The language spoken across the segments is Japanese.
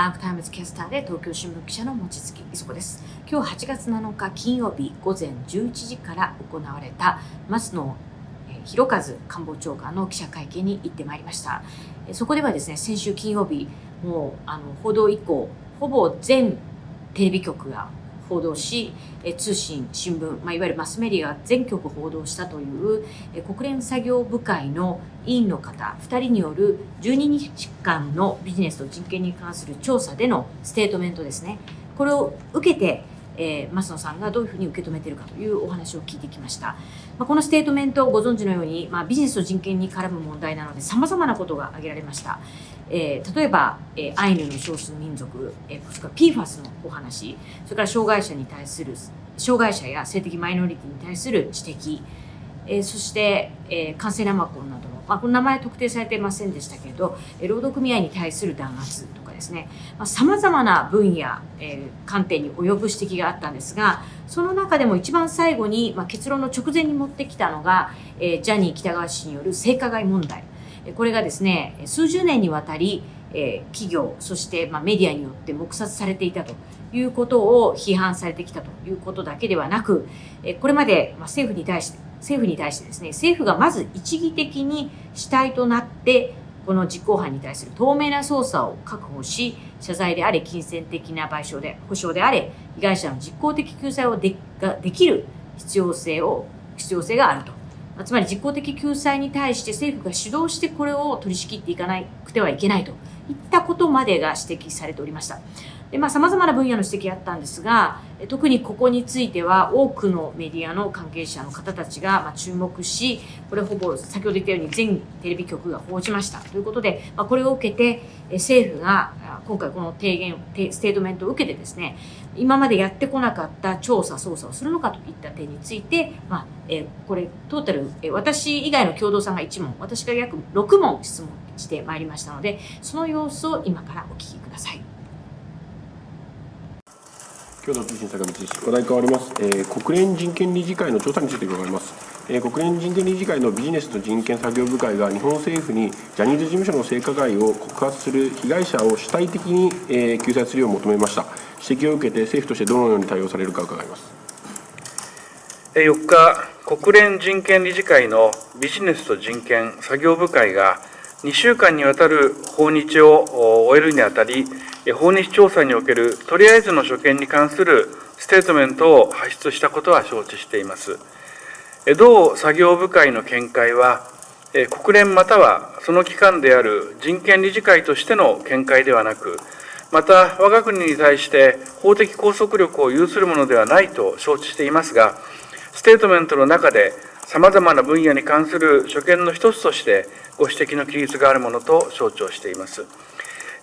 アークタイムズキャスターで東京新聞記者の望月衣塑子です。今日8月7日金曜日午前11時から行われた松野博一官房長官の記者会見に行ってまいりました。そこではですね先週金曜日もうあの報道以降ほぼ全テレビ局が報道し、通信、新聞、まあ、いわゆるマスメディアが全局報道したという国連作業部会の委員の方2人による12日間のビジネスと人権に関する調査でのステートメントですね。これを受けてえー、松野さんがどういうふうに受け止めているかというお話を聞いてきました、まあ、このステートメントをご存知のように、まあ、ビジネスと人権に絡む問題なのでさまざまなことが挙げられました、えー、例えば、えー、アイヌの少数民族、えー、それから PFAS のお話それから障害者に対する障害者や性的マイノリティに対する指摘、えー、そして、えー、感染生コンなどの、まあ、この名前特定されていませんでしたけれど、えー、労働組合に対する弾圧とですねさまざ、まな分野、えー、観点に及ぶ指摘があったんですがその中でも一番最後に、まあ、結論の直前に持ってきたのが、えー、ジャニー喜多川氏による性加害問題。これがですね数十年にわたり、えー、企業そして、まあ、メディアによって黙殺されていたということを批判されてきたということだけではなく、えこれまで、ま、政府に対して政府に対してですね政府がまず一義的に主体となってこの実行犯に対する透明な捜査を確保し、謝罪であれ、金銭的な賠償で、保障であれ、被害者の実効的救済をでができる必要性を、必要性があると。つまり実効的救済に対して政府が主導してこれを取り仕切っていかなくてはいけないといったことまでが指摘されておりました。でまあ、様々な分野の指摘あったんですが、特にここについては多くのメディアの関係者の方たちがま注目し、これほぼ先ほど言ったように全テレビ局が報じました。ということで、まあ、これを受けて政府が今回この提言、ステートメントを受けてですね、今までやってこなかった調査、捜査をするのかといった点について、まあ、えこれトータル、私以外の共同さんが1問、私が約6問質問してまいりましたので、その様子を今からお聞きください。今日の通信坂道です話題変わります、えー、国連人権理事会の調査について伺います、えー、国連人権理事会のビジネスと人権作業部会が日本政府にジャニーズ事務所の性加害を告発する被害者を主体的に、えー、救済するよう求めました。指摘を受けて政府としてどのように対応されるか伺います。4日国連人権理事会のビジネスと人権作業部会が2週間にわたる訪日を終えるにあたり訪日調査におけるとりあえずの所見に関するステートメントを発出したことは承知しています。同作業部会の見解は、国連またはその機関である人権理事会としての見解ではなく、また我が国に対して法的拘束力を有するものではないと承知していますが、ステートメントの中でさまざまな分野に関する所見の一つとしてご指摘の記述があるものと承知をしています。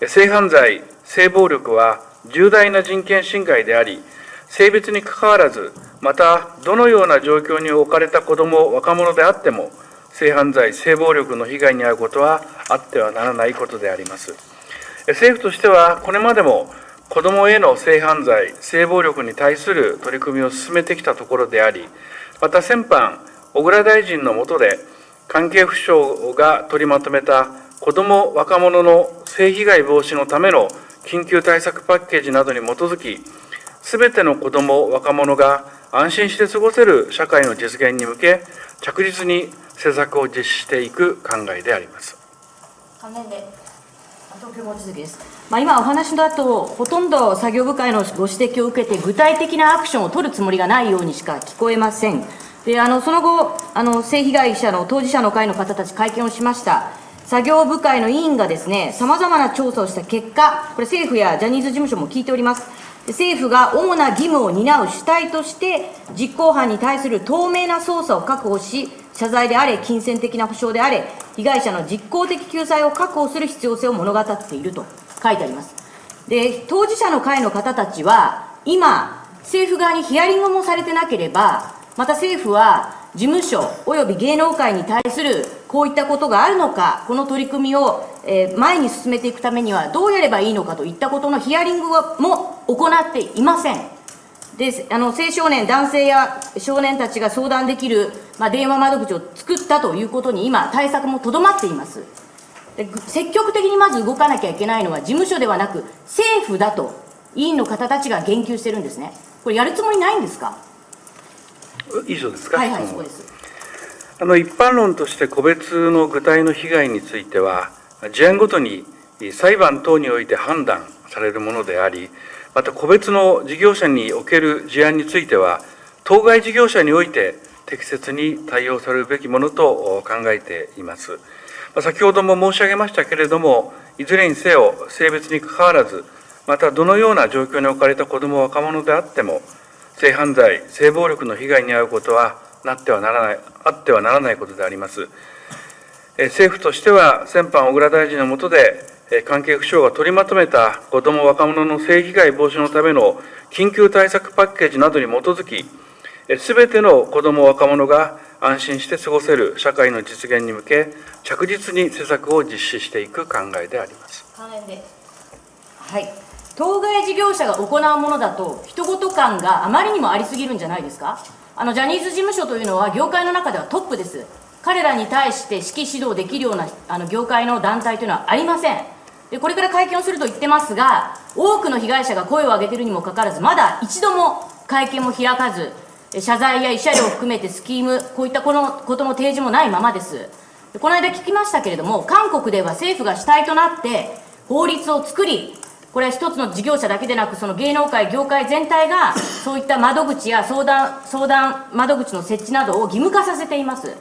性犯罪、性暴力は重大な人権侵害であり、性別にかかわらず、またどのような状況に置かれた子ども、若者であっても、性犯罪、性暴力の被害に遭うことはあってはならないことであります。政府としては、これまでも子どもへの性犯罪、性暴力に対する取り組みを進めてきたところであり、また先般、小倉大臣の下で、関係府省が取りまとめた子ども・若者の性被害防止のための緊急対策パッケージなどに基づき、すべての子ども・若者が安心して過ごせる社会の実現に向け、着実に施策を実施していく考えであります。関連で東京望月です、まあ、今お話の後ほとんど作業部会のご指摘を受けて具体的なアクションを取るつもりがないようにしか聞こえません。であのその後あの性被害者の当事者の会の方たち会見をしました。作業部会の委員がですね、様々な調査をした結果、これ政府やジャニーズ事務所も聞いております。政府が主な義務を担う主体として、実行犯に対する透明な捜査を確保し、謝罪であれ、金銭的な保障であれ、被害者の実効的救済を確保する必要性を物語っていると書いてあります。で、当事者の会の方たちは、今、政府側にヒアリングもされてなければ、また政府は事務所および芸能界に対するこういったことがあるのか、この取り組みを、え前に進めていくためにはどうやればいいのかといったことのヒアリングも行っていません。であの青少年、男性や少年たちが相談できる、まあ、電話窓口を作ったということに今、対策もとどまっています。で積極的にまず動かなきゃいけないのは事務所ではなく政府だと委員の方たちが言及してるんですねこれやるつもりないんですか？以上ですか？はいはいそうですあの一般論として個別の具体の被害については事案ごとに裁判等において判断されるものでありまた個別の事業者における事案については当該事業者において適切に対応されるべきものと考えています。先ほども申し上げましたけれども、いずれにせよ、性別にかかわらず、またどのような状況に置かれた子ども、若者であっても、性犯罪、性暴力の被害に遭うことはなってはならない、あってはならないことであります。政府としては、先般、小倉大臣の下で、関係府省が取りまとめた子ども・若者の性被害防止のための緊急対策パッケージなどに基づき、すべての子ども・若者が安心して過ごせる社会の実現に向け、着実に施策を実施していく考えであります。はい当該事業者が行うものだと、人事感があまりにもありすぎるんじゃないですか？あのジャニーズ事務所というのは、業界の中ではトップです。彼らに対して指揮指導できるようなあの業界の団体というのはありません。でこれから会見をすると言ってますが、多くの被害者が声を上げているにもかかわらず、まだ一度も会見も開かず、謝罪や慰謝料を含めてスキーム、こういったこのことの提示もないままです。この間聞きましたけれども、韓国では政府が主体となって法律を作り、これは一つの事業者だけでなく、その芸能界、業界全体が、そういった窓口や相談、相談窓口の設置などを義務化させています。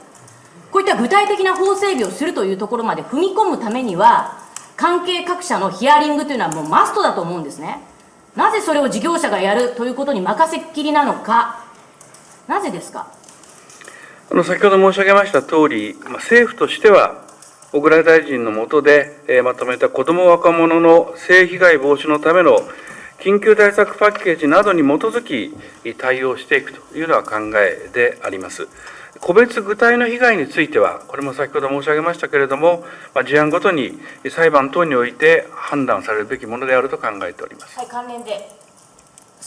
こういった具体的な法整備をするというところまで踏み込むためには、関係各社のヒアリングというのはもうマストだと思うんですね。なぜそれを事業者がやるということに任せっきりなのか、なぜですか？あの先ほど申し上げましたとおり、まあ、政府としては、小倉大臣の下で、え、まとめた子ども若者の性被害防止のための緊急対策パッケージなどに基づき対応していくというのは考えであります。個別具体の被害については、これも先ほど申し上げましたけれども、まあ、事案ごとに裁判等において判断されるべきものであると考えております。はい、関連で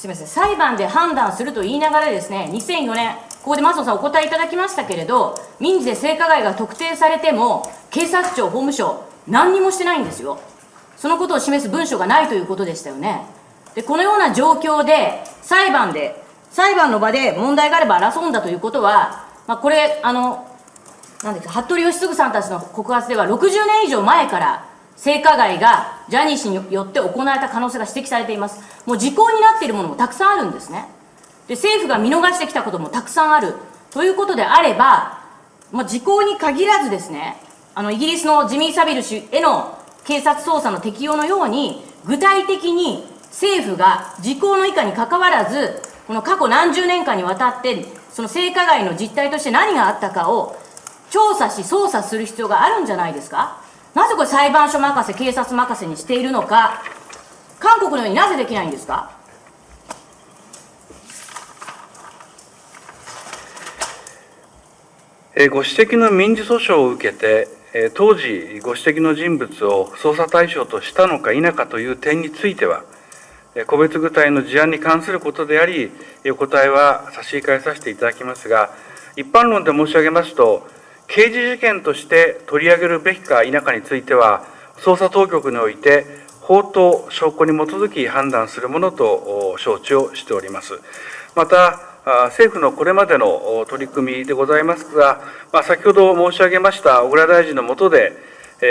すみません、裁判で判断すると言いながらですね、2004年、ここで麻生さんお答えいただきましたけれど、民事で性加害が特定されても、警察庁、法務省、何にもしてないんですよ。そのことを示す文書がないということでしたよね。で、このような状況で、裁判で、裁判の場で問題があれば争うんだということは、まあ、これ、あの、なんですか、服部義嗣さんたちの告発では、60年以上前から、性加害がジャニー氏によって行われた可能性が指摘されています。もう時効になっているものもたくさんあるんですね。で、政府が見逃してきたこともたくさんある。ということであれば、まあ、時効に限らずですね、あの、イギリスのジミー・サビル氏への警察捜査の適用のように、具体的に政府が時効の以下にかかわらず、この過去何十年間にわたって、その性加害の実態として何があったかを調査し、捜査する必要があるんじゃないですか。なぜこれ裁判所任せ、警察任せにしているのか、韓国のようになぜできないんですか？えご指摘の民事訴訟を受けて、え当時ご指摘の人物を捜査対象としたのか否かという点については、個別具体の事案に関することであり、お答えは差し控えさせていただきますが、一般論で申し上げますと、刑事事件として取り上げるべきか否かについては、捜査当局において、法と証拠に基づき判断するものと承知をしております。また、政府のこれまでの取り組みでございますが、ま、先ほど申し上げました小倉大臣の下で、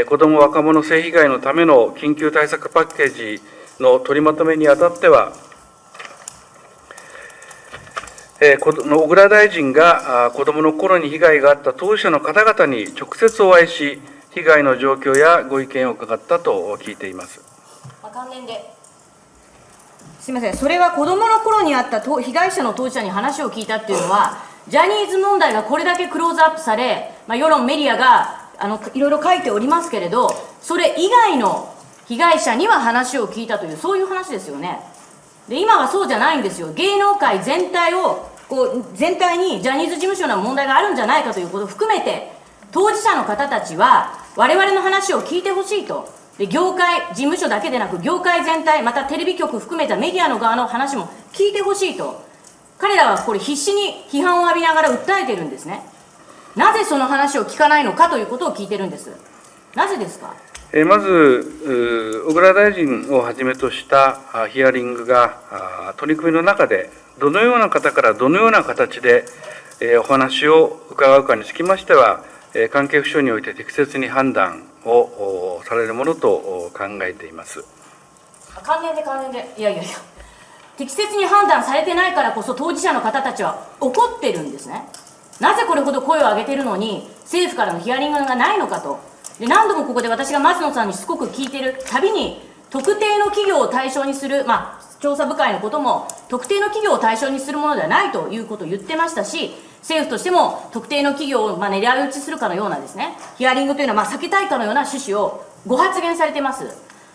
子ども・若者性被害のための緊急対策パッケージの取りまとめにあたっては、えー、小倉大臣が子どもの頃に被害があった当事者の方々に直接お会いし、被害の状況やご意見を伺ったと聞いています。関連ですみません、それは子どもの頃にあった被害者の当事者に話を聞いたっていうのは、ジャニーズ問題がこれだけクローズアップされ、まあ、世論、メディアがあのいろいろ書いておりますけれど、それ以外の被害者には話を聞いたという、そういう話ですよね。で今はそうじゃないんですよ、芸能界全体をこう全体にジャニーズ事務所の問題があるんじゃないかということを含めて、当事者の方たちは、我々の話を聞いてほしいと、で業界、事務所だけでなく、業界全体、またテレビ局含めたメディアの側の話も聞いてほしいと、彼らはこれ、必死に批判を浴びながら訴えてるんですね。なぜその話を聞かないのかということを聞いてるんです。なぜですか？まず、小倉大臣をはじめとしたヒアリングが取り組みの中で、どのような方からどのような形で、えお話を伺うかにつきましては、え関係府省において適切に判断をおされるものと考えています。関連で関連で。いやいやいや。適切に判断されてないからこそ当事者の方たちは怒ってるんですね。なぜこれほど声を上げているのに政府からのヒアリングがないのかと。で何度もここで私が松野さんにしつこく聞いてる。たびに特定の企業を対象にするまあ調査部会のことも特定の企業を対象にするものではないということを言ってましたし政府としても特定の企業をまあ狙い撃ちするかのようなですねヒアリングというのはまあ避けたいかのような趣旨をご発言されてます。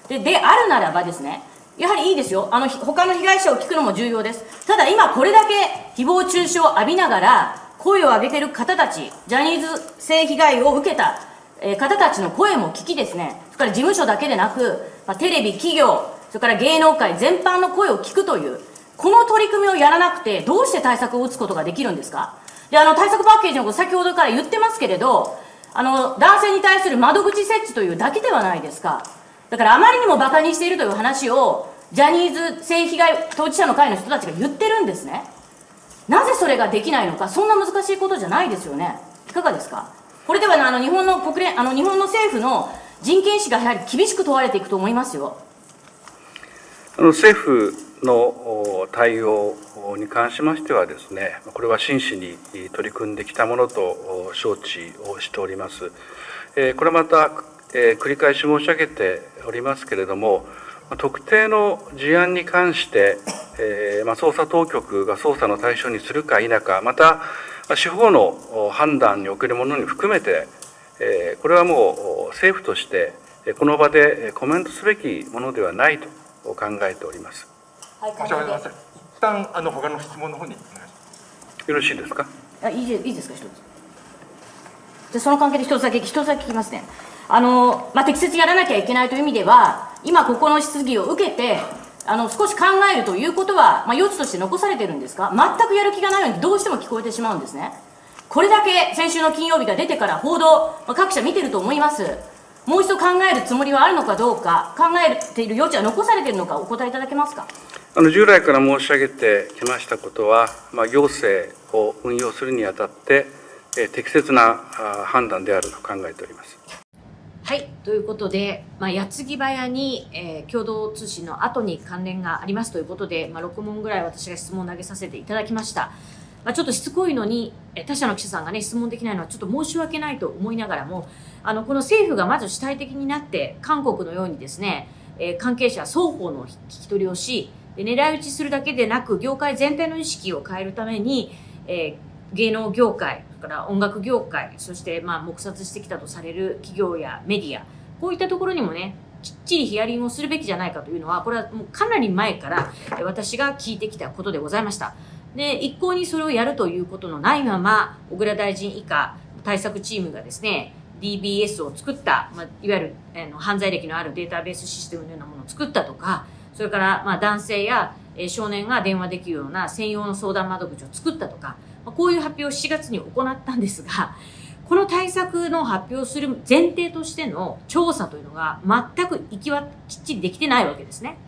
でであるならばですねやはりいいですよ。あの他の被害者を聞くのも重要です。ただ今これだけ誹謗中傷を浴びながら声を上げている方たちジャニーズ性被害を受けた、えー方たちの声も聞きですね。それから事務所だけでなく、まあ、テレビ企業それから芸能界全般の声を聞くというこの取り組みをやらなくてどうして対策を打つことができるんですか？であの対策パッケージのこと先ほどから言ってますけれどあの男性に対する窓口設置というだけではないですか。だからあまりにもバカにしているという話をジャニーズ性被害当事者の会の人たちが言ってるんですね。なぜそれができないのかそんな難しいことじゃないですよね。いかがですか？これではねあの日本の国連あの日本の政府の人権意識がやはり厳しく問われていくと思いますよあの政府の対応に関しましてはですね、これは真摯に取り組んできたものと承知をしております。これまた、繰り返し申し上げておりますけれども、特定の事案に関して、えまあ、捜査当局が捜査の対象にするか否か、また司法のお判断におけるものに含めて、えーこれはもうお政府として、えーこの場でえーコメントすべきものではないと考えております。はい申し訳ございません。一旦あの他の質問の方にお願いします。よろしいですか？あいいでいいですか一つじゃあその関係で一つだけ一つだけ聞きますねあの、まあ、適切にやらなきゃいけないという意味では今ここの質疑を受けてあの少し考えるということは、まあ、余地として残されてるんですか？全くやる気がないようにどうしても聞こえてしまうんですね。これだけ先週の金曜日が出てから報道、まあ各社見てると思います。もう一度考えるつもりはあるのかどうか考えている余地は残されているのかお答えいただけますか？あの従来から申し上げてきましたことは、まあ、行政を運用するにあたって、え適切な判断であると考えております。はい、ということで、まあ、矢継ぎ早に、えー共同通信の後に関連がありますということで、まあ、6問ぐらい私が質問を投げさせていただきました。まあ、ちょっとしつこいのに、え他社の記者さんがね、質問できないのはちょっと申し訳ないと思いながらも、あの、この政府がまず主体的になって、韓国のようにですね、えー関係者双方の聞き取りをし、狙い撃ちするだけでなく、業界全体の意識を変えるために、えー芸能業界、から音楽業界、そしてまあ黙殺してきたとされる企業やメディア、こういったところにもね、きっちりヒアリングをするべきじゃないかというのは、これはもうかなり前から私が聞いてきたことでございました。で、一向にそれをやるということのないまま、小倉大臣以下対策チームがですね、DBS を作った、まあ、いわゆるあの犯罪歴のあるデータベースシステムのようなものを作ったとか、それからまあ男性やえ少年が電話できるような専用の相談窓口を作ったとか、こういう発表を7月に行ったんですが、この対策の発表する前提としての調査というのが全く行きはきっちりできてないわけですね。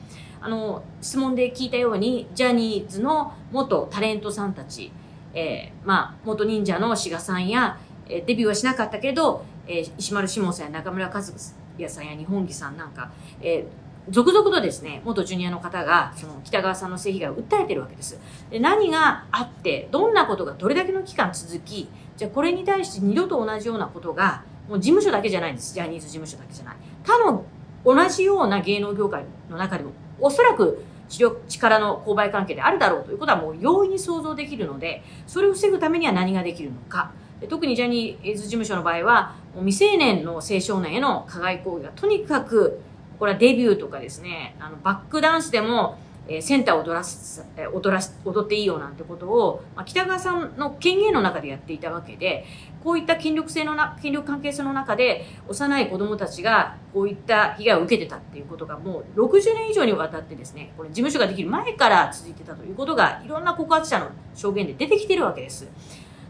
あの、質問で聞いたように、ジャニーズの元タレントさんたち、えーまあ、元忍者の志賀さんや、えーデビューはしなかったけど、えー石丸志門さんや中村和也さんや日本木さんなんか、えー続々とですね、元ジュニアの方が、その北川さんの性被害を訴えてるわけです。で何があって、どんなことがどれだけの期間続き、じゃあこれに対して二度と同じようなことが、もう事務所だけじゃないんです。ジャニーズ事務所だけじゃない。他の同じような芸能業界の中でも、おそらく力の購買関係であるだろうということはもう容易に想像できるので、それを防ぐためには何ができるのか。特にジャニーズ事務所の場合は、未成年の青少年への加害行為がとにかく、これはデビューとかですね、あのバックダンスでも、えーセンターを踊らす、踊らす、踊っていいよなんてことを、まあ、北川さんの権限の中でやっていたわけで、こういった権力性のな、権力関係性の中で、幼い子供たちがこういった被害を受けてたっていうことがもう60年以上にわたってですね、これ事務所ができる前から続いてたということが、いろんな告発者の証言で出てきてるわけです。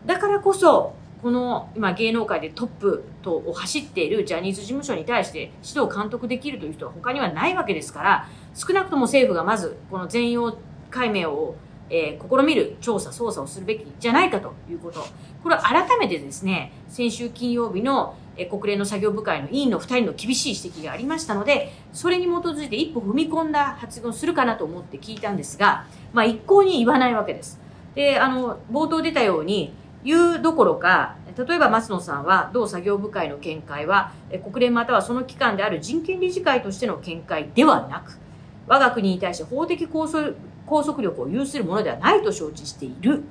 だからこそ、この今芸能界でトップとを走っているジャニーズ事務所に対して指導監督できるという人は他にはないわけですから少なくとも政府がまずこの全容解明を、えー、試みる調査捜査をするべきじゃないかということこれを改めてですね先週金曜日の国連の作業部会の委員の2人の厳しい指摘がありましたのでそれに基づいて一歩踏み込んだ発言をするかなと思って聞いたんですが、まあ、一向に言わないわけです。であの冒頭出たように言うどころか例えば松野さんは同作業部会の見解は国連またはその機関である人権理事会としての見解ではなく我が国に対して法的拘束力を有するものではないと承知している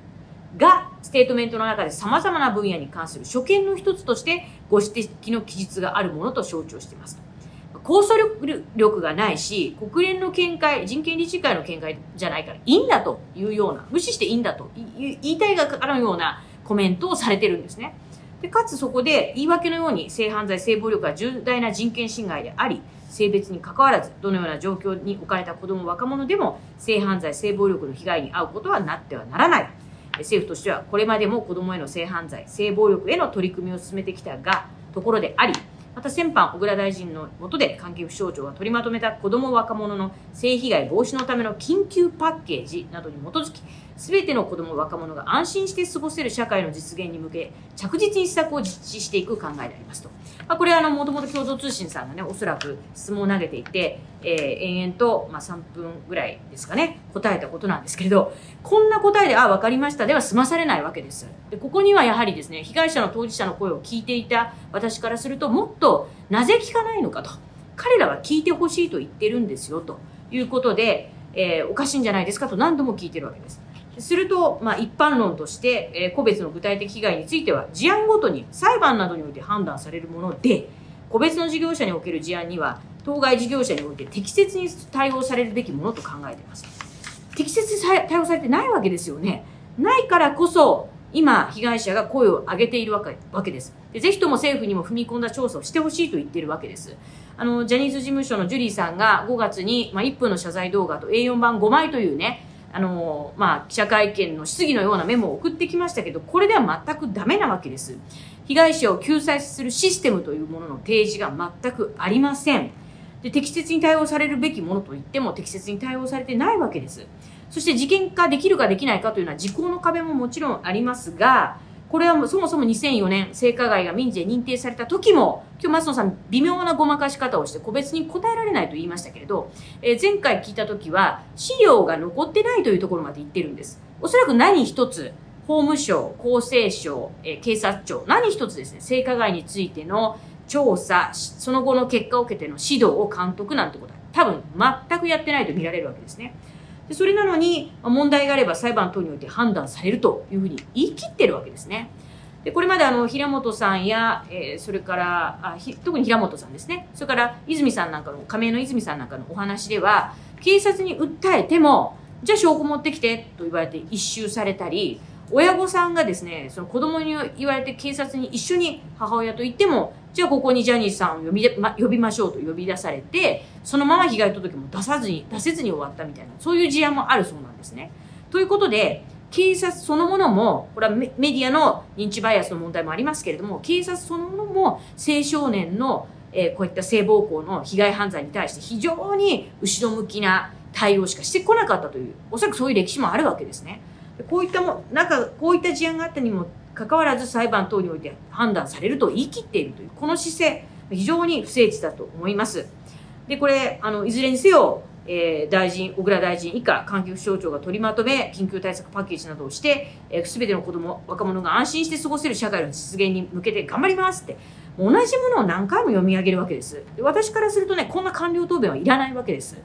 がステートメントの中でさまざまな分野に関する所見の一つとしてご指摘の記述があるものと象徴しています。拘束力がないし、国連の見解、人権理事会の見解じゃないからいいんだというような、無視していいんだと言いたいがかかるようなコメントをされてるんですね。でかつそこで言い訳のように性犯罪、性暴力は重大な人権侵害であり、性別に関わらず、どのような状況に置かれた子供、若者でも性犯罪、性暴力の被害に遭うことはなってはならない。政府としてはこれまでも子供への性犯罪、性暴力への取り組みを進めてきたが、ところであり、また先般、小倉大臣の下で関係府省庁が取りまとめた子ども若者の性被害防止のための緊急パッケージなどに基づき、すべての子ども若者が安心して過ごせる社会の実現に向け、着実に施策を実施していく考えでありますと。まあ、これはあの、もともと共同通信さんがね、おそらく質問を投げていて、えー、延々と、まあ、3分ぐらいですかね、答えたことなんですけれど、こんな答えで、あ、わかりましたでは済まされないわけです。で、ここにはやはりですね、被害者の当事者の声を聞いていた私からすると、もっと、なぜ聞かないのかと。彼らは聞いてほしいと言ってるんですよ、ということで、えー、おかしいんじゃないですかと何度も聞いてるわけです。すると、まあ、一般論として、えー、個別の具体的被害については事案ごとに裁判などにおいて判断されるもので個別の事業者における事案には当該事業者において適切に対応されるべきものと考えています。適切に対応されてないわけですよね。ないからこそ今被害者が声を上げているわけわけです。でぜひとも政府にも踏み込んだ調査をしてほしいと言っているわけです。あのジャニーズ事務所のジュリーさんが5月に、まあ、1分の謝罪動画と A4 版5枚というねあのまあ、記者会見の質疑のようなメモを送ってきましたけど、これでは全くダメなわけです。被害者を救済するシステムというものの提示が全くありません。で適切に対応されるべきものといっても適切に対応されてないわけです。そして事件化できるかできないかというのは時効の壁ももちろんありますが、これはそもそも2004年性加害が民事で認定された時も今日松野さん微妙なごまかし方をして個別に答えられないと言いましたけれど、えー、前回聞いた時は資料が残ってないというところまで言ってるんです。おそらく何一つ法務省厚生省、えー、警察庁何一つですね性加害についての調査その後の結果を受けての指導を監督なんてことは多分全くやってないと見られるわけですね。でそれなのに問題があれば裁判等において判断されるというふうに言い切ってるわけですね。でこれまであの平本さんや、えー、それからあ特に平本さんですねそれから泉さんなんかの加盟の泉さんなんかのお話では警察に訴えてもじゃあ証拠持ってきてと言われて一周されたり親御さんがですねその子供に言われて警察に一緒に母親と行ってもじゃあここにジャニーさんを呼び,、ま、呼びましょうと呼び出されてそのまま被害届も出さずに出せずに終わったみたいなそういう事案もあるそうなんですね。ということで警察そのものもこれはメディアの認知バイアスの問題もありますけれども警察そのものも青少年の、えー、こういった性暴行の被害犯罪に対して非常に後ろ向きな対応しかしてこなかったというおそらくそういう歴史もあるわけですね。こういったもなんかこういった事案があったにもかかわらず裁判等において判断されると言い切っているというこの姿勢非常に不誠実だと思います。でこれあのいずれにせよ、えー、大臣小倉大臣以下関係府省庁が取りまとめ緊急対策パッケージなどをして、えー、全ての子ども若者が安心して過ごせる社会の実現に向けて頑張りますって同じものを何回も読み上げるわけです私からするとねこんな官僚答弁はいらないわけです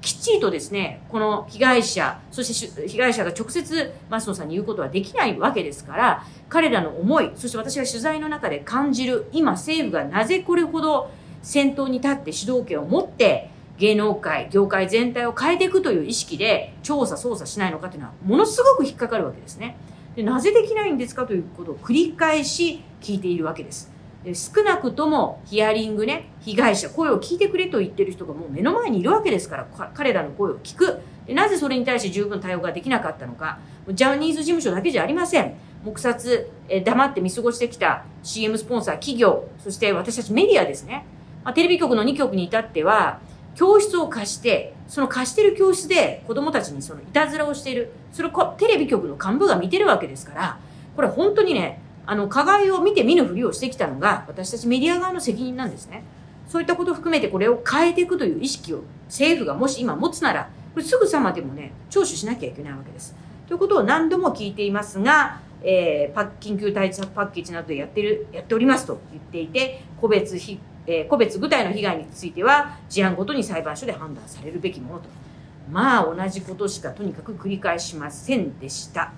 きっちりとですね、この被害者、そして被害者が直接増野さんに言うことはできないわけですから、彼らの思い、そして私が取材の中で感じる、今政府がなぜこれほど先頭に立って主導権を持って、芸能界、業界全体を変えていくという意識で調査、捜査しないのかというのは、ものすごく引っかかるわけですね。でなぜできないんですかということを繰り返し聞いているわけです。少なくともヒアリングね被害者声を聞いてくれと言ってる人がもう目の前にいるわけですから彼らの声を聞くなぜそれに対して十分対応ができなかったのか、ジャニーズ事務所だけじゃありません。黙殺、え黙って見過ごしてきた CM スポンサー企業、そして私たちメディアですね。まあ、テレビ局の2局に至っては、教室を貸して、その貸してる教室で子供たちにそのいたずらをしている、それをテレビ局の幹部が見てるわけですから、これ本当にね、あの、加害を見て見ぬふりをしてきたのが、私たちメディア側の責任なんですね。そういったことを含めてこれを変えていくという意識を政府がもし今持つなら、これすぐさまでもね、聴取しなきゃいけないわけです。ということを何度も聞いていますが、えーパッ緊急対策パッケージなどでやってる、やっておりますと言っていて、個別ひ、えー個別具体の被害については、事案ごとに裁判所で判断されるべきものと。まあ、同じことしかとにかく繰り返しませんでした。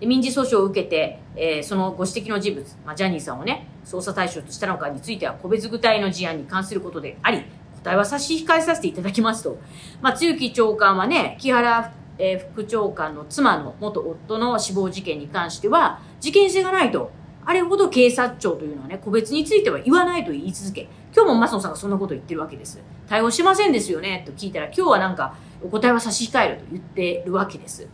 で民事訴訟を受けて、えーそのご指摘の人物、まあ、ジャニーさんをね、捜査対象としたのかについては、個別具体の事案に関することであり、答えは差し控えさせていただきますと。まあ、露木長官はね、木原、えー副長官の妻の元夫の死亡事件に関しては、事件性がないと。あれほど警察庁というのはね、個別については言わないと言い続け、今日も松野さんがそんなこと言ってるわけです。対応しませんですよね、と聞いたら、今日はなんか、お答えは差し控えると言ってるわけです。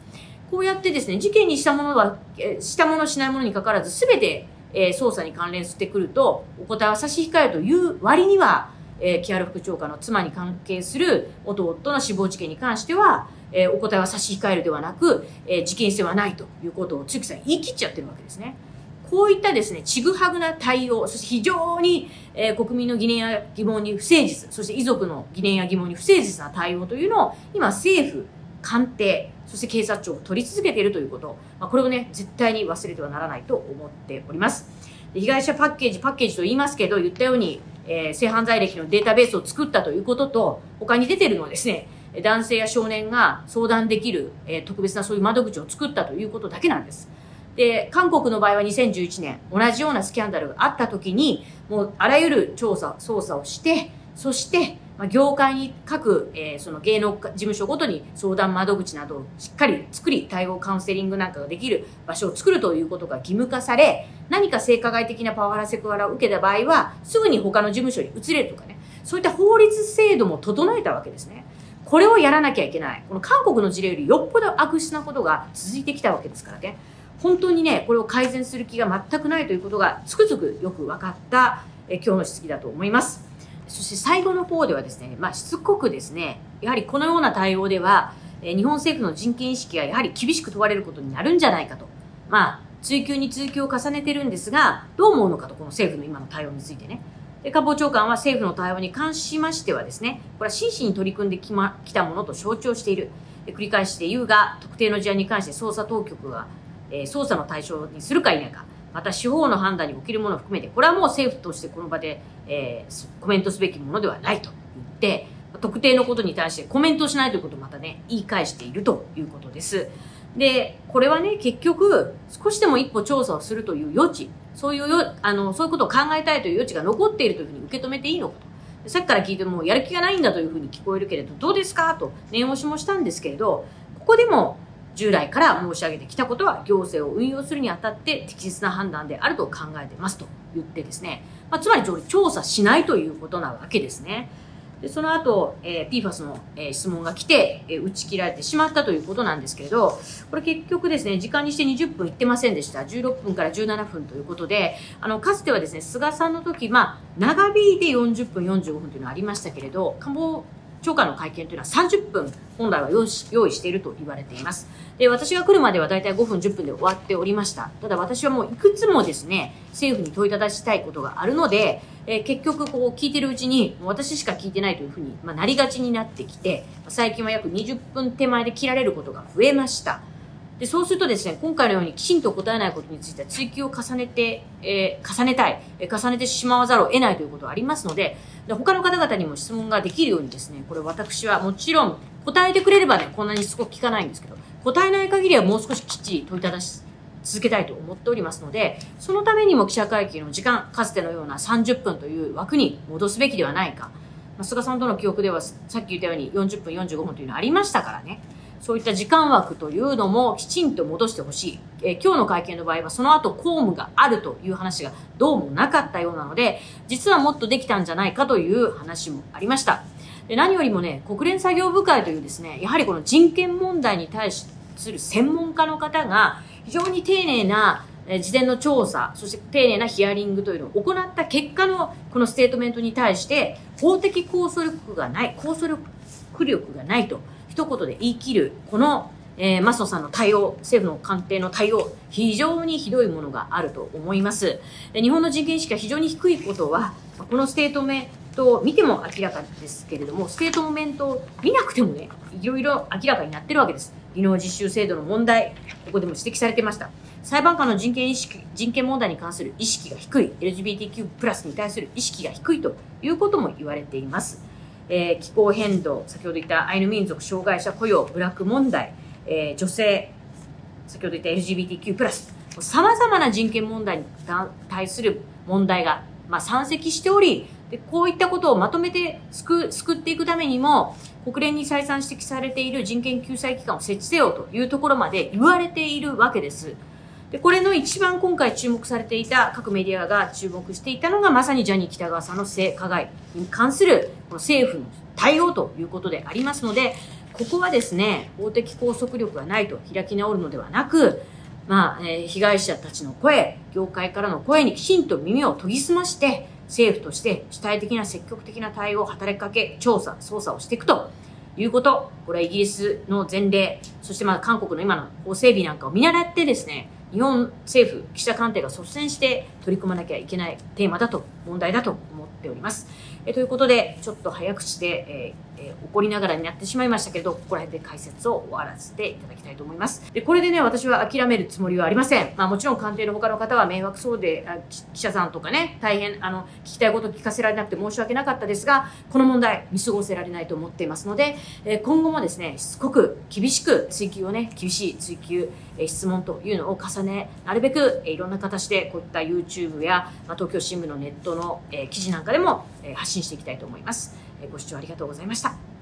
こうやってですね、事件にしたものは、えしたものしないものにかかわらず、すべて、えー捜査に関連してくると、お答えは差し控えるという割には、えー木原副長官の妻に関係する元夫の死亡事件に関しては、えーお答えは差し控えるではなく、えー事件性はないということを、つゆきさん言い切っちゃってるわけですね。こういったですね、ちぐはぐな対応、そして非常に、えー国民の疑念や疑問に不誠実、そして遺族の疑念や疑問に不誠実な対応というのを、今政府、官邸、そして警察庁を取り続けているということ、まあ、これをね、絶対に忘れてはならないと思っております。で被害者パッケージ、パッケージと言いますけど、言ったように、えー性犯罪歴のデータベースを作ったということと、他に出てるのはですね、男性や少年が相談できる、えー特別なそういう窓口を作ったということだけなんです。で、韓国の場合は2011年、同じようなスキャンダルがあった時に、もうあらゆる調査、捜査をして、そして、まあ、業界に各、えーその芸能事務所ごとに相談窓口などをしっかり作り、対応カウンセリングなんかができる場所を作るということが義務化され、何か性加害的なパワハラセクハラを受けた場合は、すぐに他の事務所に移れるとかね、そういった法律制度も整えたわけですね。これをやらなきゃいけない。この韓国の事例よりよっぽど悪質なことが続いてきたわけですからね。本当にね、これを改善する気が全くないということがつくづくよく分かったえ今日の質疑だと思います。そして最後の方ではですね、まあ、しつこくですね、やはりこのような対応では、え日本政府の人権意識がやはり厳しく問われることになるんじゃないかと。まあ、追及に追及を重ねてるんですが、どう思うのかと、この政府の今の対応についてね。で官房長官は政府の対応に関しましてはですね、これは真摯に取り組んでき,、ま、きたものと承知をしている。繰り返して言うが、特定の事案に関して捜査当局が、えー捜査の対象にするか否か、また司法の判断に起きるものを含めて、これはもう政府としてこの場で、えーコメントすべきものではないと言って、特定のことに対してコメントしないということをまたね、言い返しているということです。で、これはね、結局、少しでも一歩調査をするという余地、そういうよ、あの、そういうことを考えたいという余地が残っているというふうに受け止めていいのかと。さっきから聞いても、やる気がないんだというふうに聞こえるけれど、どうですかと念押しもしたんですけれど、ここでも、従来から申し上げてきたことは、行政を運用するにあたって適切な判断であると考えてますと言ってですね、まあ、つまり調査しないということなわけですね。でその後、えー、PFAS の、えー質問が来て、えー打ち切られてしまったということなんですけれど、これ結局ですね、時間にして20分いってませんでした。16分から17分ということで、あの、かつてはですね、菅さんの時、まあ、長引いて40分、45分というのはありましたけれど、官房長官の会見というのは30分、本来は用意していると言われています。で、私が来るまでは大体5分、10分で終わっておりました。ただ私はもういくつもですね、政府に問いただしたいことがあるので、えー結局こう聞いてるうちに、私しか聞いてないというふうに、まあ、なりがちになってきて、最近は約20分手前で切られることが増えました。で、そうするとですね、今回のようにきちんと答えないことについては追求を重ねて、えー重ねたい、えー重ねてしまわざるを得ないということがありますので、で他の方々にも質問ができるようにですね、これ私はもちろん答えてくれればね、こんなにしつこく聞かないんですけど、答えない限りはもう少しきっちり問いただし、続けたいと思っておりますので、そのためにも記者会見の時間、かつてのような30分という枠に戻すべきではないか。まあ菅さんとの記憶ではさっき言ったように40分、45分というのはありましたからね。そういった時間枠というのもきちんと戻してほしい。えー今日の会見の場合はその後公務があるという話がどうもなかったようなので、実はもっとできたんじゃないかという話もありました。で何よりもね、国連作業部会というですね、やはりこの人権問題に対する専門家の方が、非常に丁寧な事前の調査、そして丁寧なヒアリングというのを行った結果のこのステートメントに対して、法的拘束力がない、拘束力がないと一言で言い切る、この、えー、マストさんの対応、政府の官邸の対応、非常にひどいものがあると思います。で日本の人権意識が非常に低いことは、このステートメントを見ても明らかですけれども、ステートメントを見なくてもね、いろいろ明らかになってるわけです。技能実習制度の問題、ここでも指摘されてました。裁判官の人権意識、人権問題に関する意識が低い、LGBTQ+, プラスに対する意識が低いということも言われています。えー、気候変動、先ほど言ったアイヌ民族、障害者雇用、ブラック問題、えー、女性、先ほど言った LGBTQ+, プラス様々な人権問題に対する問題が、まあ、山積しており、でこういったことをまとめて救救っていくためにも、国連に再三指摘されている人権救済機関を設置せよというところまで言われているわけです。でこれの一番今回注目されていた各メディアが注目していたのがまさにジャニー喜多川さんの性加害に関するこの政府の対応ということでありますのでここはですね法的拘束力がないと開き直るのではなくまあ、えー、被害者たちの声業界からの声にきちんと耳を研ぎ澄まして政府として主体的な積極的な対応を働きかけ調査捜査をしていくということ、これはイギリスの前例、そしてまあ韓国の今の法整備なんかを見習ってですね、日本政府、記者官邸が率先して取り組まなきゃいけないテーマだと、問題だと思っております。えということで、ちょっと早口で、えーえー、怒りながらになってしまいましたけれど、ここら辺で解説を終わらせていただきたいと思います。で、これでね、私は諦めるつもりはありません。まあもちろん官邸の他の方は迷惑そうで、記者さんとかね、大変、あの、聞きたいこと聞かせられなくて申し訳なかったですが、この問題、見過ごせられないと思っていますので、えー、今後もですね、しつこく厳しく追及をね、厳しい追及、えー、質問というのを重ね、なるべく、えー、いろんな形でこういった YouTube や、まあ、東京新聞のネットの、えー、記事なんかでも、えー、発信していきたいと思います。ご視聴ありがとうございました。